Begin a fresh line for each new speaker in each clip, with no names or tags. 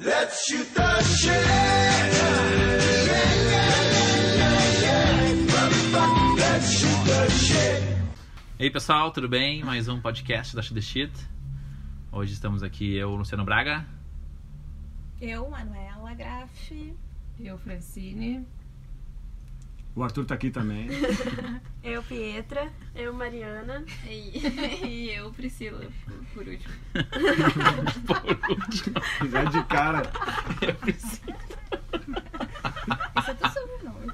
Let's shoot the shit. Yeah, yeah, yeah, yeah, yeah. Motherfucker, let's shoot the shit.
E aí pessoal, tudo bem? Mais um podcast da Shoot the Shit. Hoje estamos aqui eu, Luciano Braga.
Eu, Manuela Graff.
Eu, Francine.
O Arthur tá aqui também.
Eu, Pietra.
Eu, Mariana.
E, eu, Priscila, por, por último.
Por último,
Já de cara.
eu preciso.
Esse é teu sobrenome.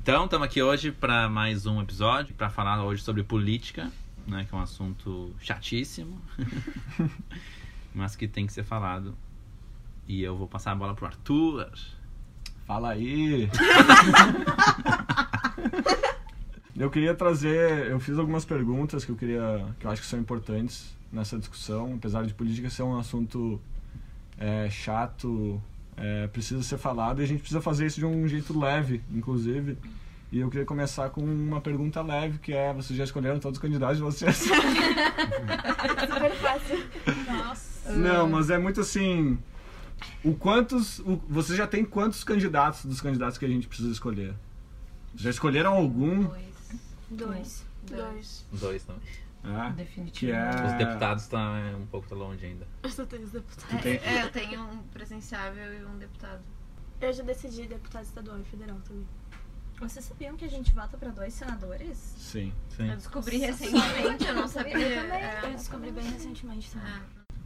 Então, estamos aqui hoje para mais um episódio para falar hoje sobre política, né, que é um assunto chatíssimo, mas que tem que ser falado. E eu vou passar a bola pro Arthur.
Fala aí. Eu queria trazer, eu fiz algumas perguntas que eu queria, que eu acho que são importantes nessa discussão, apesar de política ser um assunto é, chato, é, precisa ser falado e a gente precisa fazer isso de um jeito leve, inclusive. E eu queria começar com uma pergunta leve, que é, vocês já escolheram todos os candidatos de vocês?
Super fácil.
Nossa.
Não, mas é muito assim. O quantos. O, você já tem quantos candidatos dos candidatos que a gente precisa escolher? Já escolheram algum?
Dois.
Dois.
Dois também.
É, que
Definitivamente.
é.
Os deputados estão um pouco tá longe ainda.
Eu só tenho os deputados.
Tem-
É, eu tenho um presenciável e um deputado.
Eu já decidi deputado estadual e federal também.
Vocês sabiam que a gente vota pra dois senadores?
Sim.
Sim.
Eu descobri recentemente, eu não sabia.
Eu também.
é,
Eu descobri bem recentemente também.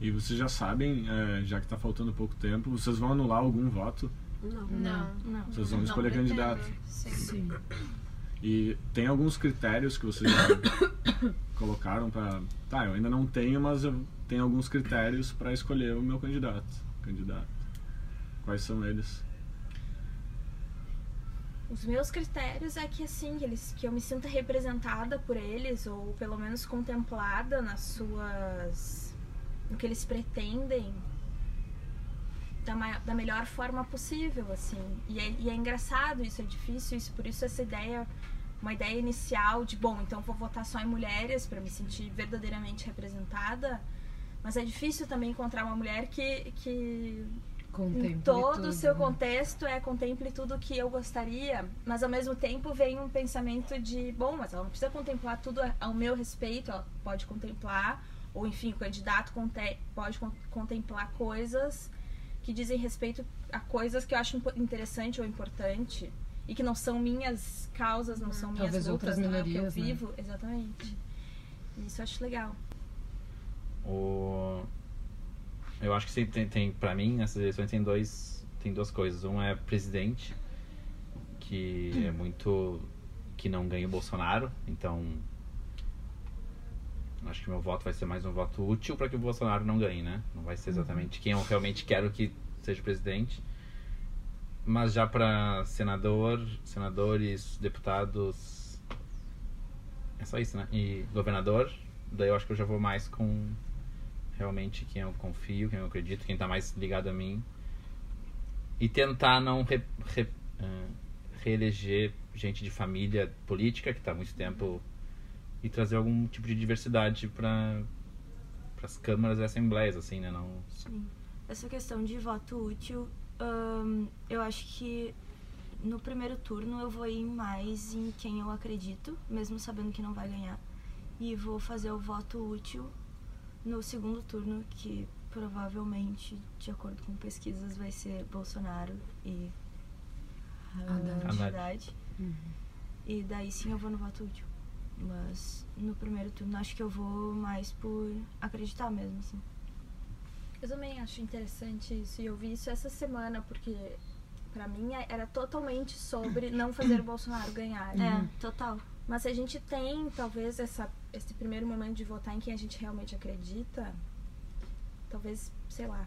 E vocês já sabem, é, já que tá faltando pouco tempo, vocês vão anular algum voto?
Não.
Não.
Não.
Vocês vão
Não
escolher
pretendo.
candidato.
Sim.
E tem alguns critérios que vocês já colocaram pra. Tá, eu ainda não tenho, mas eu tenho alguns critérios pra escolher o meu candidato. Candidato. Quais são eles?
Os meus critérios é que assim, que eles, que eu me sinta representada por eles, ou pelo menos contemplada nas suas. No que eles pretendem da, ma- da melhor forma possível, assim. E é, e é engraçado isso, é difícil isso, por isso essa ideia, uma ideia inicial de, bom, então vou votar só em mulheres para me sentir verdadeiramente representada. Mas é difícil também encontrar uma mulher que, que
Contemple
em todo o seu
né?
contexto é contemple tudo que eu gostaria, mas ao mesmo tempo vem um pensamento de, bom, mas ela não precisa contemplar tudo a- ao meu respeito, ela pode contemplar, ou enfim, o candidato conte- pode con- contemplar coisas que dizem respeito a coisas que eu acho interessante ou importante e que não são minhas causas, não são minhas lutas,
outras
não é o que eu
né?
vivo, exatamente. Isso eu acho legal.
O... Eu acho que tem, tem para mim nessas eleições tem dois tem duas coisas. Um é presidente que é muito que não ganha o Bolsonaro, então acho que meu voto vai ser mais um voto útil para que o Bolsonaro não ganhe, né? Não vai ser exatamente quem eu realmente quero que seja presidente. Mas já para senador, senadores, deputados é só isso, né? E governador, daí eu acho que eu já vou mais com realmente quem eu confio, quem eu acredito, quem tá mais ligado a mim. E tentar não re, re- ah, reeleger gente de família política que tá há muito tempo e trazer algum tipo de diversidade para as câmaras e assembleias, assim, né? Não,
Essa questão de voto útil, ahn, eu acho que no primeiro turno eu vou ir mais em quem eu acredito, mesmo sabendo que não vai ganhar. E vou fazer o voto útil no segundo turno, que provavelmente, de acordo com pesquisas, vai ser Bolsonaro e
Haddad.
Haddad. E daí sim eu vou no voto útil. Mas no primeiro turno acho que eu vou mais por acreditar mesmo, assim.
Eu também acho interessante isso e eu vi isso essa semana porque pra mim era totalmente sobre não fazer o Bolsonaro ganhar. né?
É, total.
Mas se a gente tem talvez essa esse primeiro momento de votar em quem a gente realmente acredita, talvez, sei lá.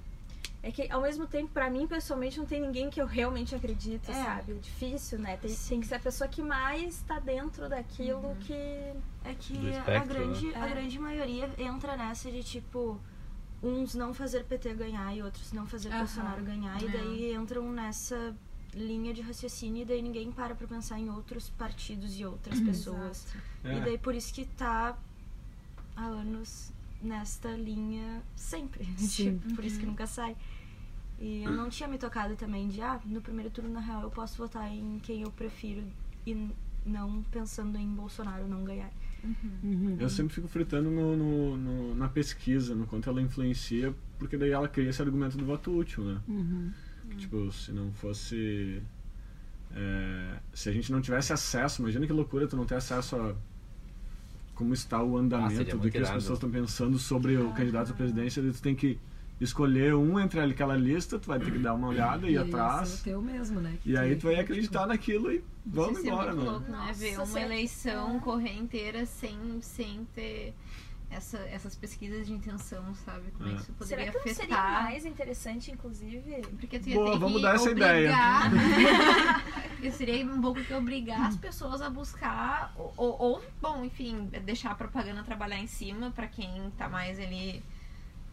É que ao mesmo tempo pra mim pessoalmente não tem ninguém que eu realmente acredito,
É.
sabe? É difícil, né? Tem, tem que ser a pessoa que mais tá dentro daquilo que
É que
Do
a,
espectro,
grande, a
É.
grande maioria entra nessa de tipo uns não fazer PT ganhar e outros não fazer
Aham.
Bolsonaro ganhar. E
É.
daí entram nessa linha de raciocínio e daí ninguém para pra pensar em outros partidos e outras pessoas.
Exato.
E daí por isso que tá há anos nesta linha sempre.
Sim.
tipo, por isso que nunca sai. E eu não tinha me tocado também de, ah, no primeiro turno, na real, eu posso votar em quem eu prefiro e não pensando em Bolsonaro não ganhar.
Uhum.
Eu sempre fico fritando no, no- no- na pesquisa, no quanto ela influencia, porque daí ela cria esse argumento do voto útil, né?
Uhum.
Que, tipo, se não fosse. é, se a gente não tivesse acesso, imagina que loucura tu não ter acesso a como está o
Ah,
andamento
seria
do que as
irado.
pessoas estão pensando sobre o candidato à presidência, daí tu tem que escolher um entre aquela lista, tu vai ter que dar uma olhada e ir
esse é o
atrás.
teu mesmo, né? que
E aí
tu-
vai acreditar naquilo e vamos
é
embora, né?
louco, né?
Nossa,
Ver uma eleição
é.
correr inteira sem, sem ter essa, essas pesquisas de intenção, sabe? Como
É.
isso
Será
poderia
que não seria
afetar.
mais interessante, inclusive?
Porque tu ia
Boa,
ter
vamos
que
dar essa
obrigar. Porque seria um pouco que obrigar as pessoas a buscar, ou, ou- ou, bom, enfim, deixar a propaganda trabalhar em cima pra quem tá mais ali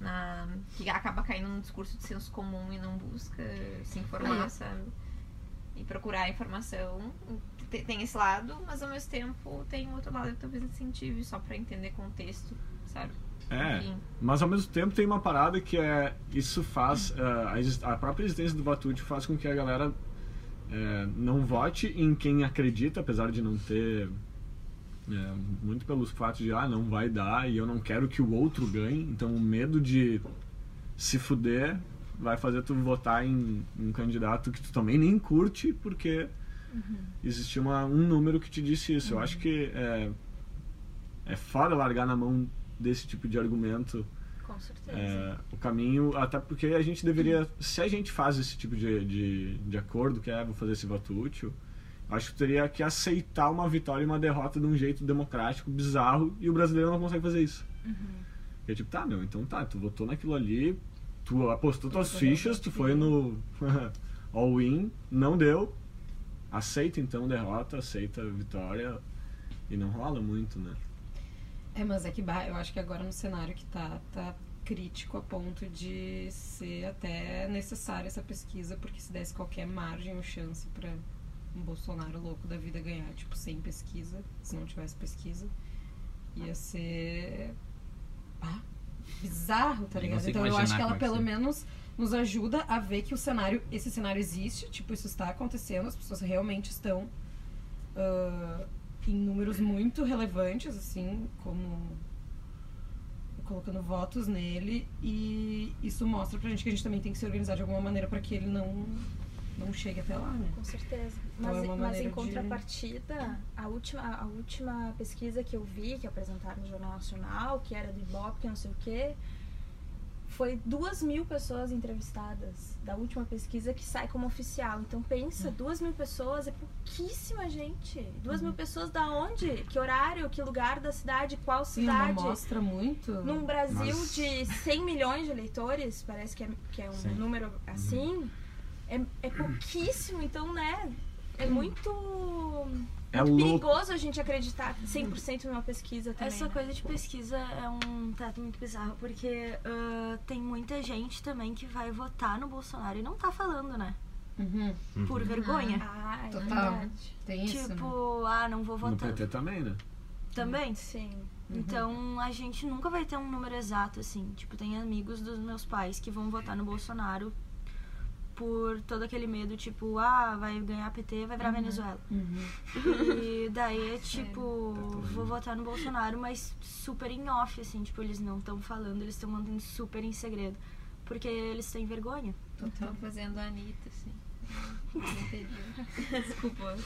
na. que acaba caindo num discurso de senso comum e não busca se informar,
É.
sabe? E procurar a informação. Te- Tem esse lado, mas ao mesmo tempo tem outro lado que talvez incentive só pra entender contexto, sabe?
É,
Enfim.
mas ao mesmo tempo tem uma parada que é. Isso faz. eh, a a própria existência do útil faz com que a galera eh, não vote em quem acredita, apesar de não ter. eh, muito pelos fatos de, ah, não vai dar e eu não quero que o outro ganhe. Então o medo de se fuder vai fazer tu votar em um candidato que tu também nem curte, porque existia uma, um número que te disse isso. Eu acho que é, é foda largar na mão desse tipo de argumento
Com certeza.
é, o caminho, até porque a gente deveria, se a gente faz esse tipo de, de, de acordo, que é vou fazer esse voto útil, acho que teria que aceitar uma vitória e uma derrota de um jeito democrático, bizarro, e o brasileiro não consegue fazer isso. É tipo, tá, meu, então tá, tu votou naquilo ali, tu apostou tuas fichas, tu foi no all-in, não deu, aceita então derrota, aceita vitória, e não rola muito, né?
É, mas é que eu acho que agora no cenário que tá, tá crítico a ponto de ser até necessária essa pesquisa, porque se desse qualquer margem ou chance pra um Bolsonaro louco da vida ganhar, tipo, sem pesquisa, se não tivesse pesquisa, ia ser. Ah, bizarro, tá ligado? Então eu acho que ela
é
pelo
seria.
menos nos ajuda a ver que o cenário, esse cenário existe, tipo, isso está acontecendo, as pessoas realmente estão ah, em números muito relevantes, assim, como colocando votos nele e isso mostra pra gente que a gente também tem que se organizar de alguma maneira para que ele não não chegue até lá, né?
Com certeza.
Então
Mas,
é
mas em
de-
contrapartida, a, última, a última pesquisa que eu vi, que apresentaram no Jornal Nacional, que era do Ibope, que não sei o quê, foi duas mil pessoas entrevistadas da última pesquisa que sai como oficial. Então pensa, duas mil pessoas é pouquíssima gente. Duas
Uhum.
mil pessoas da onde? Que horário? Que lugar da cidade? Qual cidade?
mostra muito.
Num Brasil
Mas-
de 100 milhões de eleitores, parece que é, que é um
Sim.
número assim, é, é pouquíssimo, então, né? É muito,
É louco.
perigoso a gente acreditar 100% numa pesquisa também.
Essa
né?
coisa de pesquisa é um teto muito bizarro, porque ah, tem muita gente também que vai votar no Bolsonaro e não tá falando, né?
Uhum,
Por vergonha.
Ah, é
Total.
verdade.
tem isso.
Tipo,
né?
ah, não vou
No
votar.
PT também, né?
Também.
Sim.
Então a gente nunca vai ter um número exato, assim. Tipo, tem amigos dos meus pais que vão votar no Bolsonaro por todo aquele medo, tipo, ah, vai ganhar PT, vai virar Venezuela.
Uhum.
E daí é tipo, vou votar no Bolsonaro, mas super em off, assim, tipo, eles não estão falando, eles estão mantendo super em segredo. Porque eles têm vergonha.
Tô fazendo a Anitta, assim. Desculpa.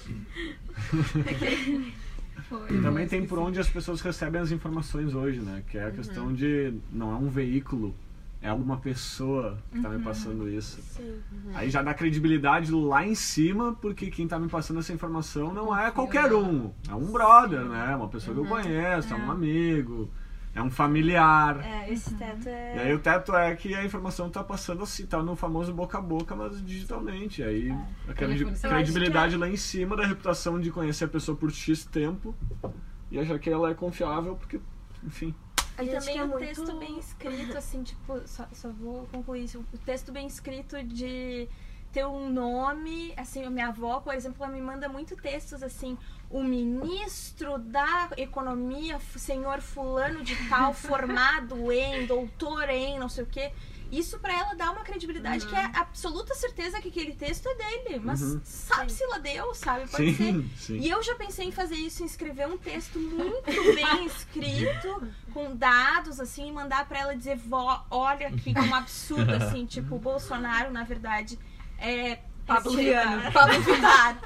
Foi.
E também tem por onde as pessoas recebem as informações hoje, né? Que é a questão de não é um veículo, é uma pessoa que tá me passando isso.
Sim.
Aí já dá credibilidade lá em cima, porque quem tá me passando essa informação não é qualquer um. É um brother, né? Uma pessoa que eu conheço, é um amigo, é um familiar.
É, esse teto
E
é.
aí o teto é que a informação tá passando assim, tá no famoso boca a boca, mas digitalmente. Aí a
Telefone celular.
credibilidade lá em cima da reputação de conhecer a pessoa por X tempo e achar que ela é confiável, porque, enfim.
A
E também o
muito-
texto bem escrito, assim, tipo, só, só vou concluir isso. O texto bem escrito de ter um nome, assim, minha avó, por exemplo, ela me manda muito textos assim, o ministro da economia, senhor fulano de tal, formado em, doutor em, não sei o quê. Isso pra ela dá uma credibilidade que é absoluta certeza que aquele texto é dele. Mas
Uhum.
sabe-se lá Deus, sabe? Pode ser.
Sim, sim.
E eu já pensei em fazer isso, em escrever um texto muito bem escrito, com dados, assim, e mandar pra ela dizer, vó, olha aqui como absurdo, assim, tipo, o Bolsonaro, na verdade, é
Pablo.
Pablo Vittar.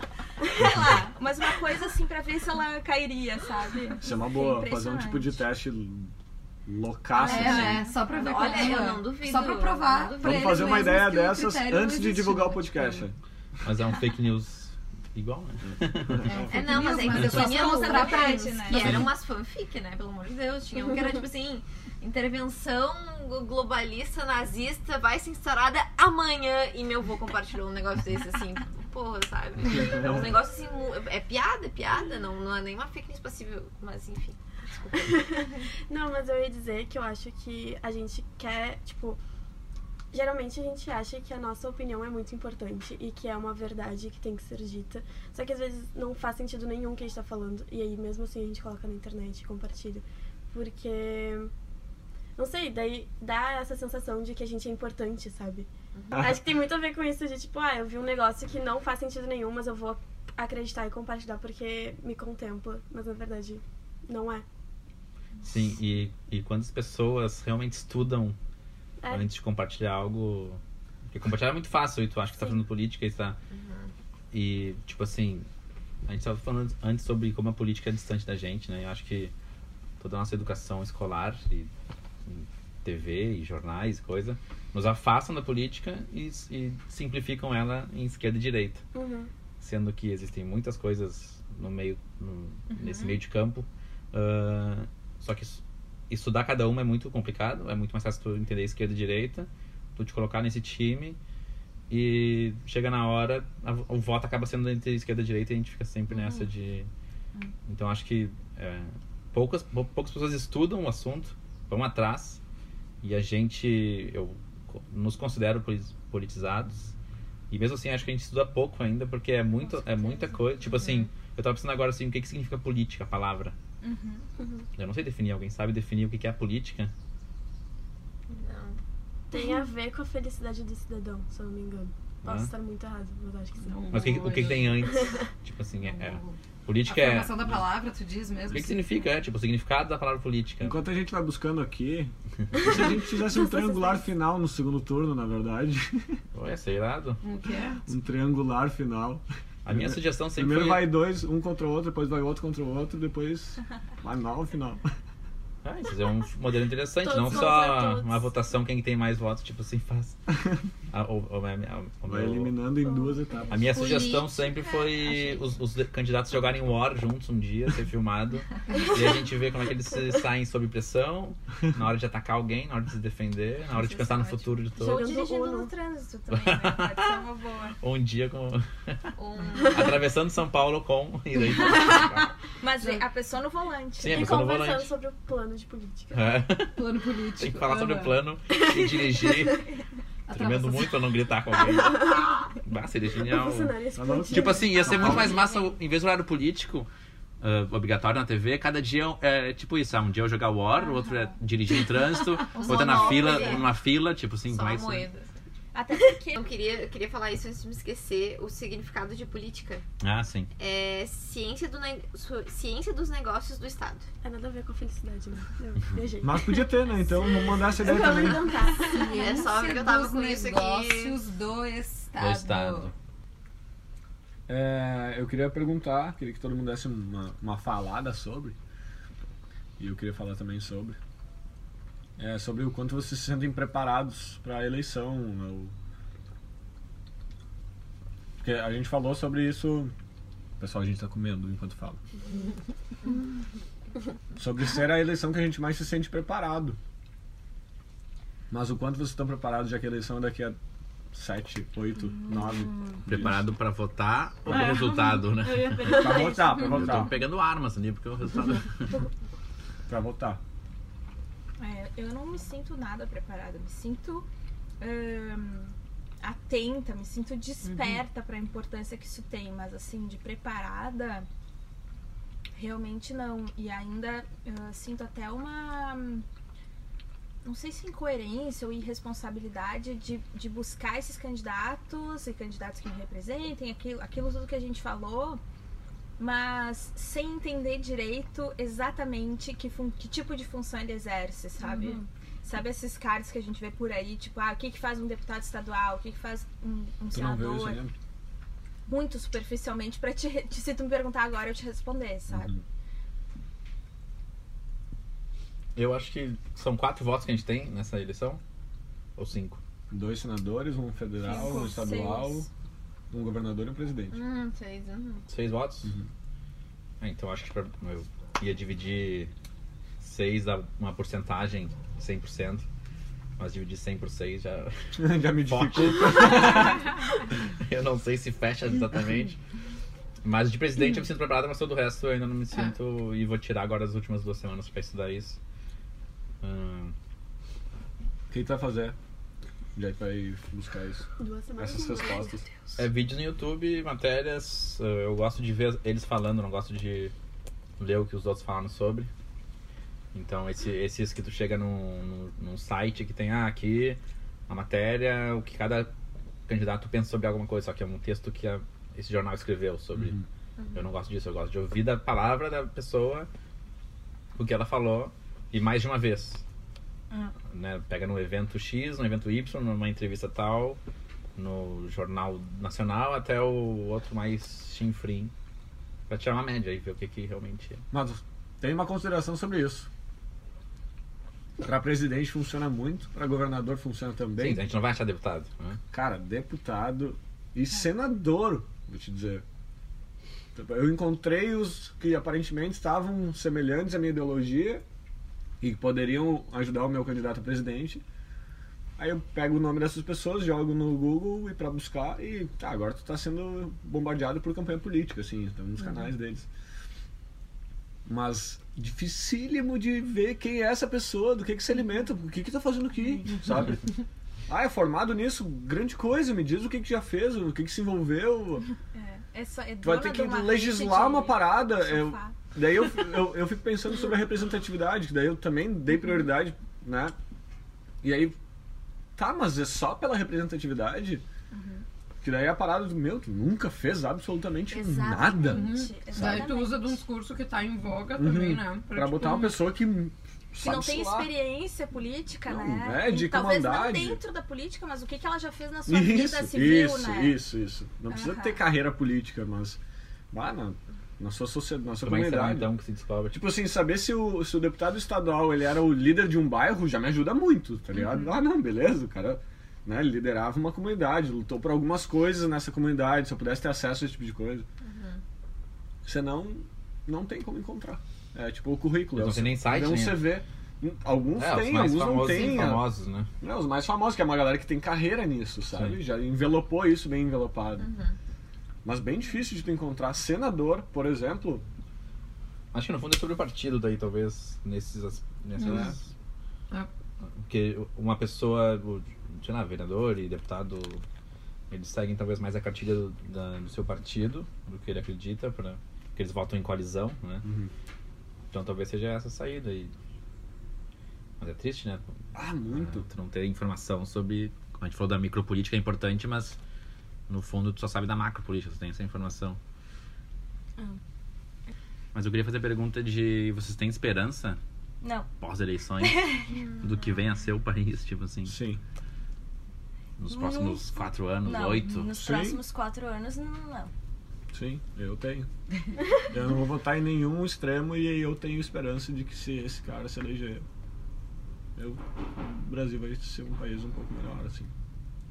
Sei lá, mas uma coisa assim pra ver se ela cairia, sabe?
Isso é uma boa,
É
fazer um tipo de
impressionante.
Teste loucaço, assim.
É, é, só pra ver
Olha,
qual é.
eu não duvido,
Só pra
eu
provar. pra
Vamos
eles
fazer uma ideia dessas antes de divulgar o podcast.
Mas é um fake news igual, né?
Tipo,
É, não, mas é que
é só
tinha uns
mostrar pra
eles, né?
que eram umas fanfic, né? Pelo amor de Deus. Tinha um que era tipo assim, intervenção globalista nazista vai ser instaurada amanhã e meu avô compartilhou um negócio desse assim. Porra, sabe? É um negócio assim, é piada, é piada, não, não é nenhuma fake news passível, mas enfim.
Não, mas eu ia dizer que eu acho que a gente quer, tipo. Geralmente a gente acha que a nossa opinião é muito importante e que é uma verdade que tem que ser dita. Só que às vezes não faz sentido nenhum o que a gente tá falando. E aí mesmo assim a gente coloca na internet e compartilha. Porque. Não sei, daí dá essa sensação de que a gente é importante, sabe? Acho que tem muito a ver com isso de tipo, ah, eu vi um negócio que não faz sentido nenhum, mas eu vou acreditar e compartilhar porque me contempla. Mas na verdade não é.
Sim, e, e quantas pessoas realmente estudam
É.
antes de compartilhar algo. Porque compartilhar é muito fácil, e tu acha que tá
Sim.
fazendo política e tá. E, tipo assim, a gente tava falando antes sobre como a política é distante da gente, né? Eu acho que toda a nossa educação escolar e, e TV e jornais coisa nos afastam da política e, e simplificam ela em esquerda e direita.
Uhum.
Sendo que existem muitas coisas no meio, no- nesse meio de campo. ah, só que es- estudar cada uma é muito complicado, é muito mais fácil tu entender esquerda e direita, tu te colocar nesse time e chega na hora, a- o voto acaba sendo entre esquerda e direita e a gente fica sempre nessa de. Então acho que é, poucas, pou- poucas pessoas estudam o assunto, vão atrás e a gente, eu nos considero politizados e mesmo assim acho que a gente estuda pouco ainda porque é muito, é muita coisa. Tipo assim, eu tava pensando agora assim, o que, que significa política, a palavra? Eu não sei definir, alguém sabe definir o que é a política?
Não.
Tem a ver com a felicidade do cidadão, se eu não me engano. Posso
Ah.
estar muito errado, mas acho que sim.
Não
Mas o que, o que, tem antes? tipo assim, é, é- política
A
é.
formação da palavra, tu diz mesmo?
O que, que significa? É, tipo, o significado da palavra política.
Enquanto a gente vai buscando aqui, se a gente fizesse um triangular final no segundo turno, na verdade.
Ué, sei irado.
O que é?
Um triangular final.
A minha sugestão sempre
Primeiro
foi.
vai dois, um contra o outro, depois vai outro contra o outro, depois vai mal no final.
Ah, isso é um modelo interessante, não só uma votação quem tem mais votos, tipo assim, faz. A, o- o- o
Vai
meu-
eliminando em duas etapas.
A minha
Política,
sugestão sempre foi os, os candidatos jogarem War juntos um dia, ser filmado. e a gente vê como é que eles saem sob pressão, na hora de atacar alguém, na hora de se defender, na hora de pensar no futuro de
Ou
todos.
Jogando
dirigindo
Uno.
no trânsito também, né? Pode ser uma boa.
Ou um dia com.
Um,
atravessando São Paulo com. E daí.
Mas a pessoa no volante.
Sim, a
E
pessoa no
conversando
volante.
sobre o plano de política.
É,
Plano político.
tem que falar sobre o plano e dirigir. Tremendo muito pra não gritar com alguém. Bah, seria genial. Tipo assim, ia ser muito mais massa, em vez do horário político, ah, obrigatório na TV, cada dia é tipo isso, ah, um dia eu jogar War, o outro é dirigir em trânsito, outro é na fila,
é.
numa fila, tipo assim,
só
vai
uma
ser.
moeda.
Até porque
Eu queria, eu queria falar isso antes de me esquecer. O significado de política
Ah, sim.
é ciência, do ne- ciência dos negócios do Estado.
É nada a ver com a felicidade, né? Eu viajei.
Mas podia ter, né? Então vamos mandar essa ideia também.
inventar.
É só porque eu tava com isso aqui.
negócios do Estado.
Do Estado.
É, eu queria perguntar, queria que todo mundo desse uma, uma falada sobre. E eu queria falar também sobre. É, sobre o quanto vocês se sentem preparados para a eleição. ou- Porque a gente falou sobre isso. Pessoal, a gente tá comendo enquanto fala. sobre ser a eleição que a gente mais se sente preparado. Mas o quanto vocês estão preparados, já que a eleição é daqui a 7, 8, 9.
Preparado pra votar ou pro resultado, né?
Perguntar
Pra
isso.
votar, pra
Eu tô
votar.
pegando armas ali, porque o resultado.
Pra votar.
É, eu não me sinto nada preparada, me sinto ahn, atenta, me sinto desperta para a importância que isso tem, mas assim, de preparada, realmente não. E ainda ah, sinto até uma não sei se incoerência ou irresponsabilidade de, de buscar esses candidatos e candidatos que me representem, aquilo, aquilo tudo que a gente falou, mas sem entender direito exatamente que, que tipo de função ele exerce, sabe?
Uhum.
Sabe esses caras que a gente vê por aí, tipo, ah, o que, que faz um deputado estadual, o que, que faz um, um
Tu não viu isso
senador?
ainda?
Muito superficialmente pra te, te- se tu me perguntar agora eu te responder, sabe?
Uhum.
Eu acho que são quatro votos que a gente tem nessa eleição. Ou cinco.
Dois senadores, um federal, um estadual,
Seis.
Um governador e um presidente.
Hum, seis, uhum.
Seis votos?
Uhum.
É, então acho que pra- eu ia dividir seis a uma porcentagem, 100%. Mas dividir 100 por 6 já.
Já me dificulta.
eu não sei se fecha exatamente. Mas de presidente eu me sinto preparado, mas todo o resto eu ainda não me sinto. E vou tirar agora as últimas duas semanas pra estudar isso. Hum,
O que tu vai fazer? Já vai buscar isso.
Duas semanas.
Essas respostas.
É vídeos no YouTube, matérias. eh, Eu gosto de ver eles falando, não gosto de ler o que os outros falam sobre. Então, esse, esses que tu chega num, num, site que tem, ah, aqui a matéria, o que cada candidato pensa sobre alguma coisa, só que é um texto que a- esse jornal escreveu sobre.
Uhum.
Eu não gosto disso, eu gosto de ouvir da palavra da pessoa o que ela falou e mais de uma vez.
Ah.
Né? Pega no evento X, no evento Y, numa entrevista tal, no jornal nacional até o outro mais chinfrim. Pra tirar uma média e ver o que, que realmente é.
Mas tem uma consideração sobre isso. Pra presidente funciona muito, pra governador funciona também.
Sim, a gente não vai achar deputado. Né?
Cara, deputado e senador, vou te dizer. Eu encontrei os que aparentemente estavam semelhantes à minha ideologia e que poderiam ajudar o meu candidato a presidente. Aí eu pego o nome dessas pessoas, jogo no Google e para buscar e tá, agora tu tá sendo bombardeado por campanha política, assim, estamos nos canais deles. Mas dificílimo de ver quem é essa pessoa, do que que se alimenta, o que que tá fazendo aqui, sabe? Ah, é formado nisso, grande coisa, me diz o que que já fez, o que que se envolveu.
É, é, só, é
Tu vai ter que legislar uma parada.
Sofá.
Daí eu, eu, eu fico pensando sobre a representatividade, que daí eu também dei prioridade, né? E aí, tá, mas é só pela representatividade? Que daí é a parada do meu, tu nunca fez absolutamente nada.
Exatamente.
Daí
exatamente.
tu usa de um discurso que tá em voga
Uhum.
também, né?
Pra
tipo,
botar uma pessoa que.
que não tem experiência política,
Não,
né?
é, de
E Talvez não dentro da política, mas o que, que ela já fez na sua
Isso,
vida civil,
isso,
né?
isso, isso. Não precisa ter carreira política, mas. Ah, na, na sua sociedade, na sua
Como é que será
comunidade.
então que se descobre?
Tipo assim, saber se o, se o deputado estadual ele era o líder de um bairro já me ajuda muito, tá ligado? Ah, não, beleza, o cara né, liderava uma comunidade, lutou por algumas coisas nessa comunidade, se eu pudesse ter acesso a esse tipo de coisa. Senão, não tem como encontrar. É tipo o currículo.
Não
é
tem nem site,
é um CV. Alguns
é,
têm, alguns não
famosos,
têm.
famosos, né?
É, os mais famosos, que é uma galera que tem carreira nisso, sabe?
Sim.
Já envelopou isso bem envelopado. Mas bem difícil de tu encontrar senador, por exemplo.
Acho que no fundo é sobre o partido daí, talvez, nesses... as- nessas...
É.
Porque uma pessoa, sei lá, vereador e deputado, eles seguem talvez mais a cartilha do, da- do seu partido, do que ele acredita, pra, porque eles votam em coalizão, né? Então talvez seja essa a saída. E... Mas é triste, né?
Ah, muito.
Tu não ter informação sobre... Como a gente falou da micropolítica é importante, mas no fundo tu só sabe da macropolítica, tu tem essa informação. Mas eu queria fazer a pergunta de vocês têm esperança
Não.
pós-eleições do que vem a ser o país, tipo assim,
Sim.
nos próximos
Não.
quatro anos,
não.
oito?
Nos
Sim.
próximos quatro anos, não.
Sim, eu tenho. eu não vou votar em nenhum extremo e eu tenho esperança de que se esse cara se eleger, eu, o Brasil vai ser um país um pouco melhor, assim.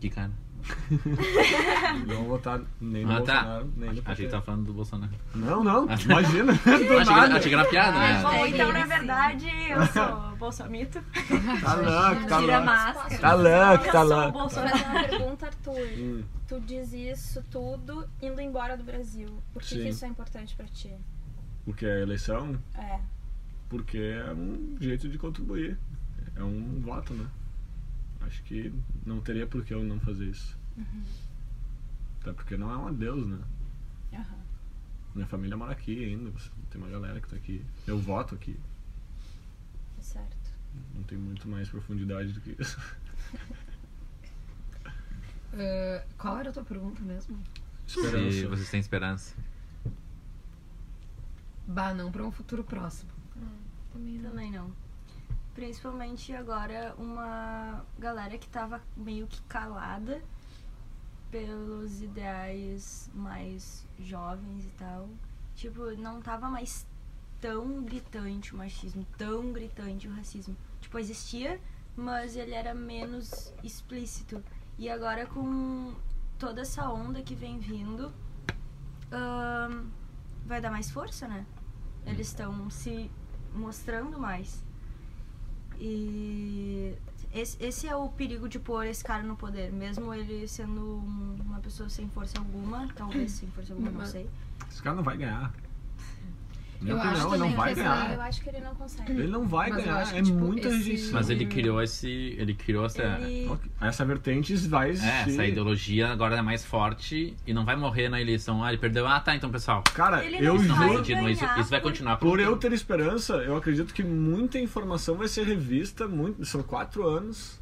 Que cara?
Não votar nem no
Ah, tá.
Bolsonaro, nem no
Achei que
PT.
tava falando do Bolsonaro.
Não, não, imagina.
Achei, que, era piada, né?
Bom, então,
sim.
na verdade, eu sou bolsomito.
Tá louco, tá
Tira a
louco.
máscara.
Tá louco,
Eu
tá
sou
louco.
Vou fazer
Bolsonaro.
uma pergunta, Arthur.
Hum,
Tu diz isso tudo indo embora do Brasil. Por que, que isso é importante pra ti?
o que é eleição?
É.
Porque é um jeito de contribuir. É um voto, né? Acho que não teria por que eu não fazer isso. Até porque não é um adeus, né?
Aham.
Minha família mora aqui ainda, tem uma galera que tá aqui. Eu voto aqui.
Tá certo.
Não tem muito mais profundidade do que isso.
Ah, qual era a tua pergunta mesmo?
Se
Esperança.
vocês têm esperança.
Bah, não pra um futuro próximo.
Também não.
Também não. Principalmente agora uma galera que tava meio que calada pelos ideais mais jovens e tal. Tipo, não tava mais tão gritante o machismo, tão gritante o racismo. Tipo, existia, mas ele era menos explícito. E agora com toda essa onda que vem vindo, vai dar mais força, né? Eles estão se mostrando mais. E esse, esse é o perigo de pôr esse cara no poder, mesmo ele sendo um- uma pessoa sem força alguma, talvez sem força alguma, não
Mas-
sei.
Esse cara não vai ganhar. Minha
Eu acho
opinião, ele não vai
que
ganhar.
Eu acho que ele não consegue.
Ele não vai
Mas eu
ganhar.
acho que,
é
tipo,
muita
esse-
rejeição.
Mas ele criou esse. Ele criou essa.
Ele,
Essa vertente vai
É,
existir.
essa ideologia agora é mais forte e não vai morrer na eleição. Ah, ele perdeu. Ah, tá, então, pessoal.
Cara,
Ele
eu juro.
isso, isso vai
por-
continuar.
Por eu
tempo.
ter esperança, eu acredito que muita informação vai ser revista. Muito, são quatro anos.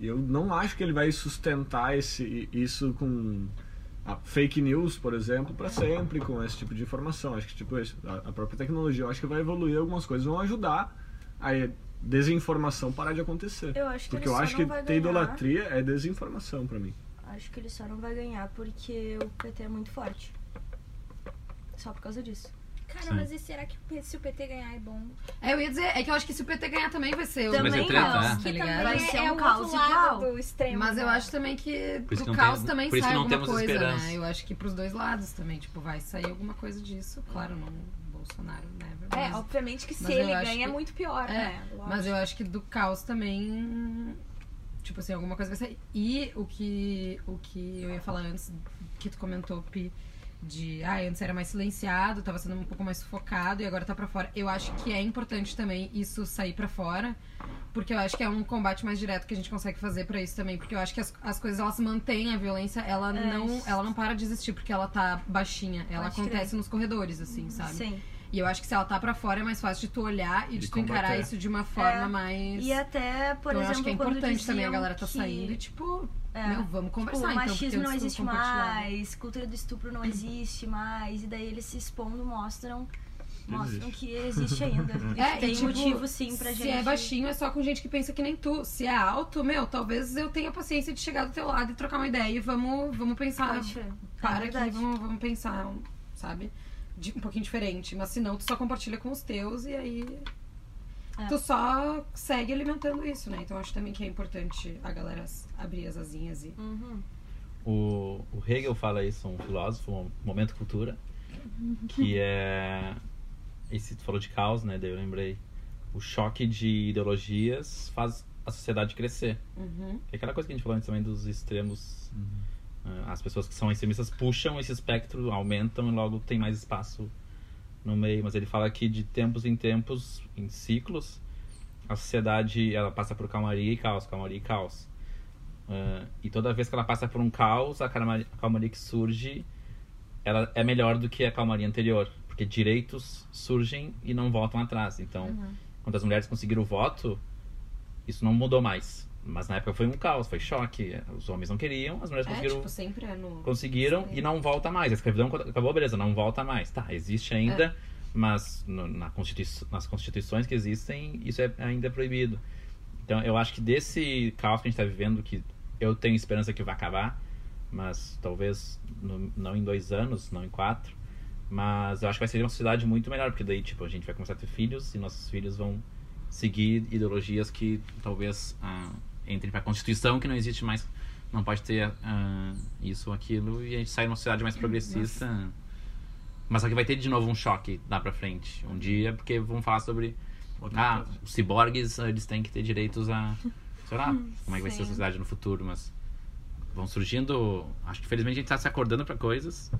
E eu não acho que ele vai sustentar esse, isso com a fake news, por exemplo, para sempre com esse tipo de informação. Acho que tipo a, própria tecnologia, eu acho que vai evoluir algumas coisas, vão ajudar a desinformação parar de acontecer.
eu acho que
Porque eu acho que ter
ganhar.
idolatria é desinformação pra mim.
Acho que ele só não vai ganhar porque o PT é muito forte. Só por causa disso.
Cara,
Sim.
mas e será que se o PT ganhar é bom?
É, eu ia dizer, é que eu acho que se o PT ganhar também vai ser o
Também
Vai ser treta,
não.
né?
tá
Que
ligado?
também
Vai
é,
ser
é
um
o
caos igual.
do extremo.
Mas eu
né?
acho também que
não
caos
tem-
também sai alguma coisa,
esperança.
né? Eu acho que pros dois lados também, tipo, vai sair alguma coisa disso. Claro, não Bolsonaro, never.
É,
mas,
obviamente que se ele ganha é
que-
muito pior,
É,
né?
mas eu acho que do caos também, tipo assim, alguma coisa vai sair. E o que, o que eu ia falar antes, que tu comentou, Pi, de, ah, antes era mais silenciado, tava sendo um pouco mais sufocado e agora tá pra fora. Eu acho que é importante também isso sair pra fora, porque eu acho que é um combate mais direto que a gente consegue fazer pra isso também, porque eu acho que as, as coisas elas se mantêm, a violência, ela
É,
não, ela não para de existir porque ela tá baixinha, ela
Pode
acontece
crer.
nos corredores assim, sabe?
Sim.
E eu acho que se ela tá pra fora é mais fácil de tu olhar e de
De
tu encarar
combater.
isso de uma forma
É,
mais
E até, por
então, eu
exemplo,
acho que é importante também a galera tá
que-
saindo e, tipo,
É.
meu, vamos
Tipo,
conversar
o
então.
machismo não existe
compartilhado.
mais, cultura do estupro não existe mais, e daí eles se expondo mostram, mostram que existe ainda. E
É,
tem
e, tipo,
motivo sim pra
se
gente.
é baixinho, é só com gente que pensa que nem tu. Se é alto, meu, talvez eu tenha paciência de chegar do teu lado e trocar uma ideia e vamos, vamos pensar.
Crer.
Para
é
aqui, vamos, vamos pensar, sabe? De, um pouquinho diferente. Mas se não, tu só compartilha com os teus e aí.
É.
Tu só segue alimentando isso, né? Então acho também que é importante a galera abrir as asinhas e.
Uhum.
O, o Hegel fala isso, um filósofo, um momento cultura, que é. Esse tu falou de caos, né? Daí eu lembrei. O choque de ideologias faz a sociedade crescer.
Uhum.
É aquela coisa que a gente falou antes também dos extremos. ah, As pessoas que são extremistas puxam esse espectro, aumentam e logo tem mais espaço no meio. Mas ele fala que de tempos em tempos, em ciclos, a sociedade ela passa por calmaria e caos, calmaria e caos. Ah, e toda vez que ela passa por um caos, a calmaria, a calmaria que surge ela é melhor do que a calmaria anterior. Porque direitos surgem e não voltam atrás. Então, quando as mulheres conseguiram o voto, isso não mudou mais. Mas na época foi um caos, foi choque. Os homens não queriam, as mulheres
É,
conseguiram,
tipo, sempre é no.
conseguiram
Sim.
e não volta mais. A escravidão acabou, beleza, não volta mais. Tá, existe ainda, mas no- na Constituição- nas constituições que existem, isso é ainda proibido. Então eu acho que desse caos que a gente está vivendo, que eu tenho esperança que vai acabar, mas talvez no- não em dois anos, não em quatro, mas eu acho que vai ser uma sociedade muito melhor, porque daí, tipo, a gente vai começar a ter filhos e nossos filhos vão seguir ideologias que talvez ah, entrem para a Constituição, que não existe mais, não pode ter ah, isso ou aquilo, e a gente sai numa sociedade mais progressista. Mas só que vai ter de novo um choque lá pra frente, um dia, porque vão falar sobre
Outra
ah,
coisa.
os ciborgues, ah, eles têm que ter direitos a. Sei lá, como é que vai ser a sociedade no futuro, mas. Vão surgindo. Acho que felizmente a gente tá se acordando pra coisas.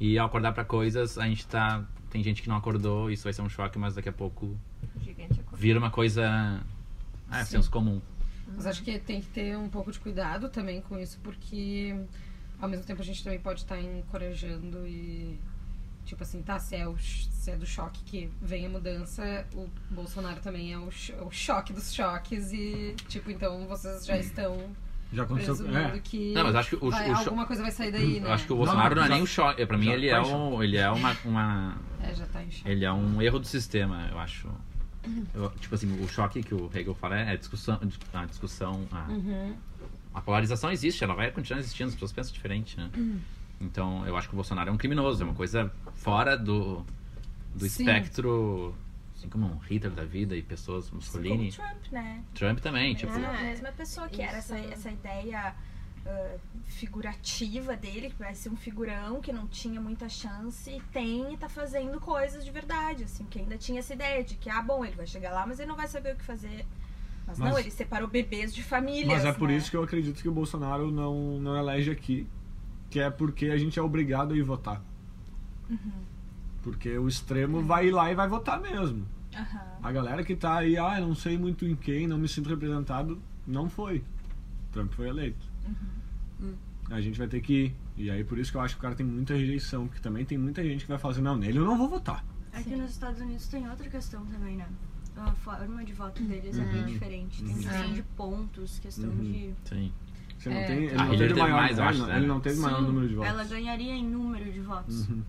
E ao acordar pra coisas, a gente tá. Tem gente que não acordou, isso vai ser um choque, mas daqui a pouco vira uma coisa. É,
Sim.
senso comum.
Mas acho que tem que ter um pouco de cuidado também com isso, porque ao mesmo tempo a gente também pode estar encorajando e Tipo assim, tá, se é, o, se é do choque que vem a mudança, o Bolsonaro também é o, o choque dos choques e, tipo, então vocês já estão
Já aconteceu.
presumindo
É,
que
Não, mas acho que o,
vai-
o cho-
alguma coisa vai sair daí, né?
eu acho que o Bolsonaro não,
Não,
é
já-
nem o choque. Pra mim, ele é, um, ele é uma, uma.
É, já tá em choque.
Ele é um erro do sistema, eu acho. Eu- tipo assim, o choque que o Hegel fala é a discussão. A discussão. A,
Uhum.
a polarização existe, ela vai continuar existindo, as pessoas pensam diferente, né? Então, eu acho que o Bolsonaro é um criminoso, é uma coisa fora do, do
Sim.
espectro. Assim como um Hitler da vida e pessoas,
Assim como
Mussolini.
o Trump, né?
Trump também, tipo.
É a mesma pessoa que era essa,
isso.
essa ideia ah, figurativa dele, que vai ser um figurão que não tinha muita chance, e tem e tá fazendo coisas de verdade, assim, que ainda tinha essa ideia de que, ah, bom, ele vai chegar lá, mas ele não vai saber o que fazer. Mas,
Mas-
não, ele separou bebês de famílias.
Mas é por
né?
isso que eu acredito que o Bolsonaro não, não elege aqui. Que é porque a gente é obrigado a ir votar. Porque o extremo vai ir lá e vai votar mesmo.
Aham.
A galera que tá aí, ah, eu não sei muito em quem, não me sinto representado, não foi. Trump foi eleito. A gente vai ter que ir. E aí por isso que eu acho que o cara tem muita rejeição, porque também tem muita gente que vai falar assim, não, nele eu não vou votar.
Aqui nos Estados Unidos tem outra questão também, né? A forma de voto deles é bem diferente. Tem questão de pontos, questão
Uhum.
de.
Sim.
Você não
É.
tem, ele
Ah,
não
Hillary
teve
teve
maior,
mais,
é,
acho, né?
ele não teve maior
Sim,
número de votos.
Ela ganharia em número de votos.
Uhum.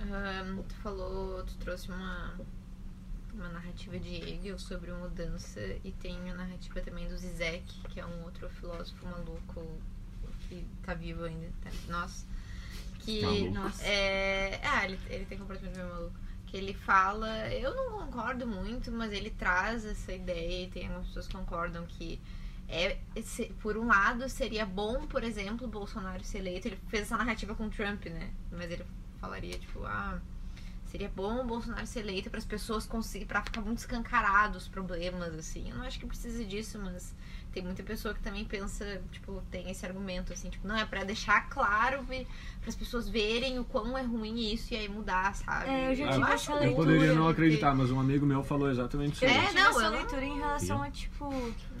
Ahn, tu falou, tu trouxe uma, uma narrativa de Hegel sobre mudança e tem a narrativa também do Zizek, que é um outro filósofo maluco que tá vivo ainda, tá? Nossa. Que
Maluco.
Nossa.
é. Ah, ele, ele tem comportamento meio maluco. Que ele fala, eu não concordo muito, mas ele traz essa ideia e tem algumas pessoas que concordam que é, se- por um lado seria bom, por exemplo, o Bolsonaro ser eleito. Ele fez essa narrativa com o Trump, né? Mas ele falaria, tipo, ah, seria bom o Bolsonaro ser eleito para as pessoas conseguirem, para ficar muito escancarado os problemas, assim. Eu não acho que precisa disso, mas tem muita pessoa que também pensa, tipo, tem esse argumento, assim, tipo, não, é para deixar claro para as pessoas verem o quão é ruim isso e aí mudar, sabe?
É, eu já
Ah,
tive
acho
essa
Eu
leitura.
poderia não acreditar, mas um amigo meu falou exatamente isso.
Eu
É,
já tive
não,
essa
eu não-
leitura em relação a, tipo,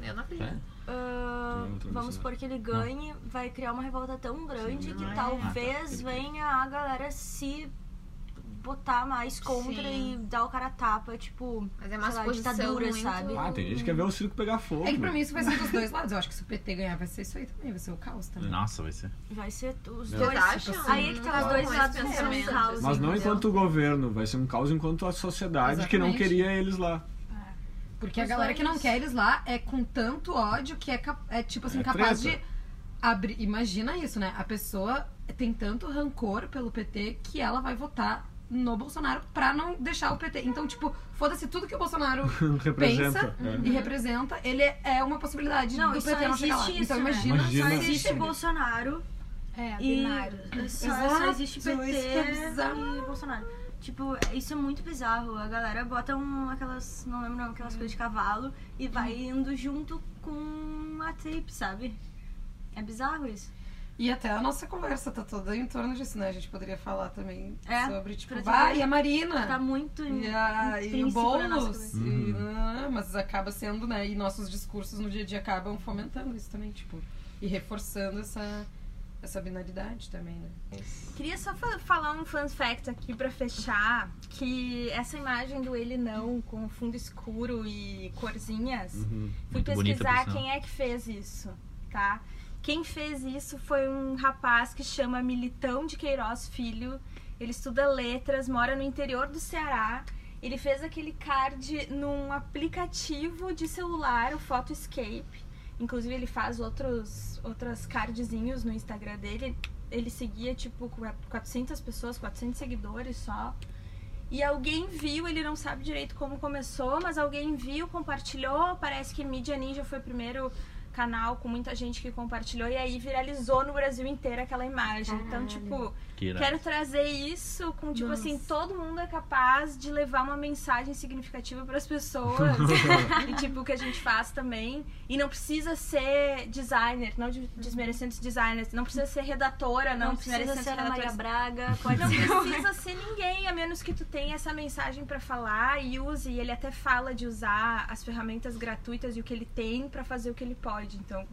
Eu não acredito.
É.
ah,
outra
vamos
velocidade.
supor que ele ganhe, vai criar uma revolta tão grande
Sim,
que
não é.
talvez
Ah, tá.
venha a galera se botar mais contra
Sim.
e dar o cara a tapa, tipo,
Mas é uma
sei lá, ditadura,
muito...
sabe?
Ah, tem gente que quer ver o circo pegar fogo.
É que pra
meu.
mim isso vai ser dos dois lados. Eu acho que se o PT ganhar, vai ser isso aí também. Vai ser o caos também.
Nossa, vai ser.
Vai ser os
É.
dois.
Acham?
Tipo, Aí é que tá, os dois lados vão ser um caos.
assim.
Mas não
entendeu?
enquanto o governo, vai ser um caos enquanto a sociedade que não
Exatamente.
queria eles lá.
Porque a galera que não quer eles lá é com tanto ódio que é, é tipo assim,
É
capaz
treta.
de abrir. Imagina isso, né? A pessoa tem tanto rancor pelo PT que ela vai votar no Bolsonaro pra não deixar o PT. Então, tipo, foda-se tudo que o Bolsonaro pensa
é.
e representa, ele é uma possibilidade
Não,
do PT não chegar lá.
existe
Então
isso, né?
imagina.
Imagina.
Só existe Bolsonaro
É,
e só,
Exato,
só existe
isso
PT
é bizarro.
e Bolsonaro. Tipo, isso é muito bizarro. A galera bota um, aquelas, não lembro não, aquelas coisas de cavalo e vai indo junto com a tape, sabe? É bizarro isso.
E até a nossa conversa tá toda em torno disso, né? A gente poderia falar também
É,
sobre, tipo, bah,
dizer-
e a Marina?
Tá muito
E, a, e o Boulos. e,
Uhum.
ah, mas acaba sendo, né? E nossos discursos no dia a dia acabam fomentando isso também, tipo, e reforçando essa, essa binaridade também, né?
Queria só fa- falar um fun fact aqui pra fechar, que essa imagem do ele não, com fundo escuro e corzinhas,
Uhum.
fui
Muito
pesquisar quem é que fez isso, tá? Quem fez isso foi um rapaz que chama Militão de Queiroz Filho. Ele estuda letras, mora no interior do Ceará. Ele fez aquele card num aplicativo de celular, o Photoscape. Inclusive ele faz outros outras cardzinhos no Instagram dele. Ele seguia tipo 400 pessoas, 400 seguidores só. E alguém viu, ele não sabe direito como começou, mas alguém viu, compartilhou. Parece que Mídia Ninja foi o primeiro canal com muita gente que compartilhou e aí viralizou no Brasil inteiro aquela imagem. Então, tipo,
Que
quero trazer isso com tipo assim, todo mundo é capaz de levar uma mensagem significativa para as pessoas. e tipo o que a gente faz também. E não precisa ser designer, não de- desmerecendo os designers, não precisa ser redatora, não,
Não precisa
desmerecendo
ser a Maria. Braga, pode
Não
ser.
precisa ser ninguém, a menos que tu tenha essa mensagem pra falar e use. E ele até fala de usar as ferramentas gratuitas e o que ele tem pra fazer o que ele pode. Então,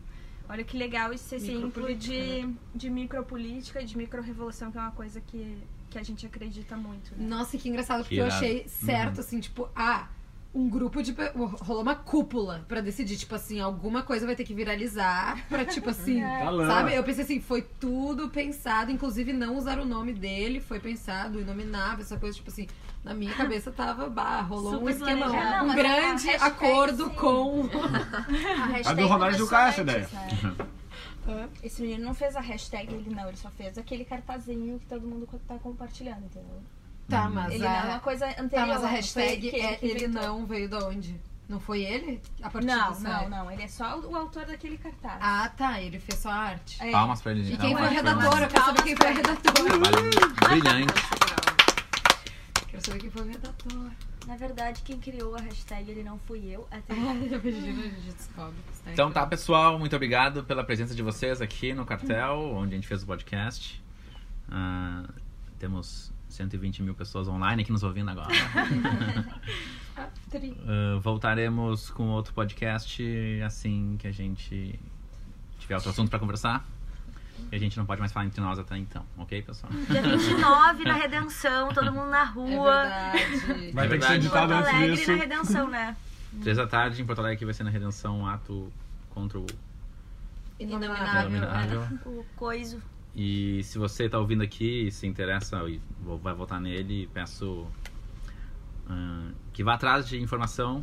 olha que legal esse exemplo de, de micropolítica, de micro-revolução, que é uma coisa que que a gente acredita muito, né?
Nossa, que engraçado, porque
Que
eu achei certo,
Uhum.
assim, tipo, ah, um grupo de. rolou uma cúpula pra decidir, tipo assim, alguma coisa vai ter que viralizar pra, tipo assim.
Tá lá.
Sabe? Eu pensei assim, foi tudo pensado, inclusive não usar o nome dele, foi pensado, inominável, essa coisa, tipo assim, na minha cabeça tava, bah, rolou um
Super
esquema,
planejado.
Não,
um grande
a hashtag,
acordo
sim.
com.
A hashtag
do Ronaldo
começou
Caixa, essa
antes, né? Esse menino não fez a hashtag ele não, ele só fez aquele cartazinho que todo mundo tá compartilhando, entendeu?
Tá, mas
Ele não é
a,
uma coisa anterior.
tá, mas a
não foi
hashtag é
que
ele não veio de onde? Não foi ele? A partir
Não,
dessa-
não, não. Ele é só o autor daquele cartaz.
Ah, tá, ele fez só a arte.
É.
Palmas pra ele.
E
então,
quem foi o
acho que
redator? Eu quero saber quem foi o redator.
Trabalho brilhante.
Quero saber quem foi o redator.
Na verdade, quem criou a hashtag ele não fui eu. Até
Imagina, a gente descobre. está
Então tá, pessoal, muito obrigado pela presença de vocês aqui no Cartel, onde a gente fez o podcast. Ah, temos 120 mil pessoas online aqui nos ouvindo agora. Ah, voltaremos com outro podcast assim que a gente tiver outro assunto pra conversar. E a gente não pode mais falar entre nós até então, ok, pessoal?
dia 29 na Redenção, todo mundo na
É
rua.
verdade.
Vai ter que ser
Em
editado
Porto
antes
Alegre
disso.
na Redenção, né?
Três da tarde em Porto Alegre vai ser na Redenção um ato contra o
Inominável.
Inominável.
O coiso.
E se você tá ouvindo aqui e se interessa e vai votar nele, peço ah, que vá atrás de informação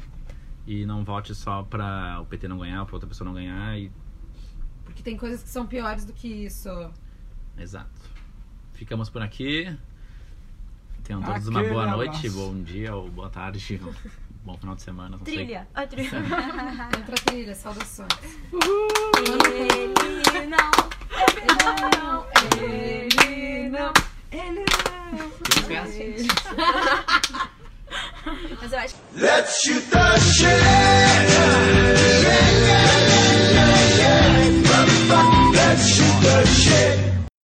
e não vote só pra o PT não ganhar ou pra outra pessoa não ganhar. E...
Porque tem coisas que são piores do que isso.
Exato. Ficamos por aqui. Tenham todos uma
Aquele
boa noite,
abraço.
bom dia ou boa tarde, Bom final de semana. Trilha. Sei...
A trilha.
Entra a trilha, saudações. Uhul.
Ele não.
Ele não. Ele não.
Ele não. Ele não. É assim.
Mas eu acho que...
Let's shoot the shit! Yeah, yeah.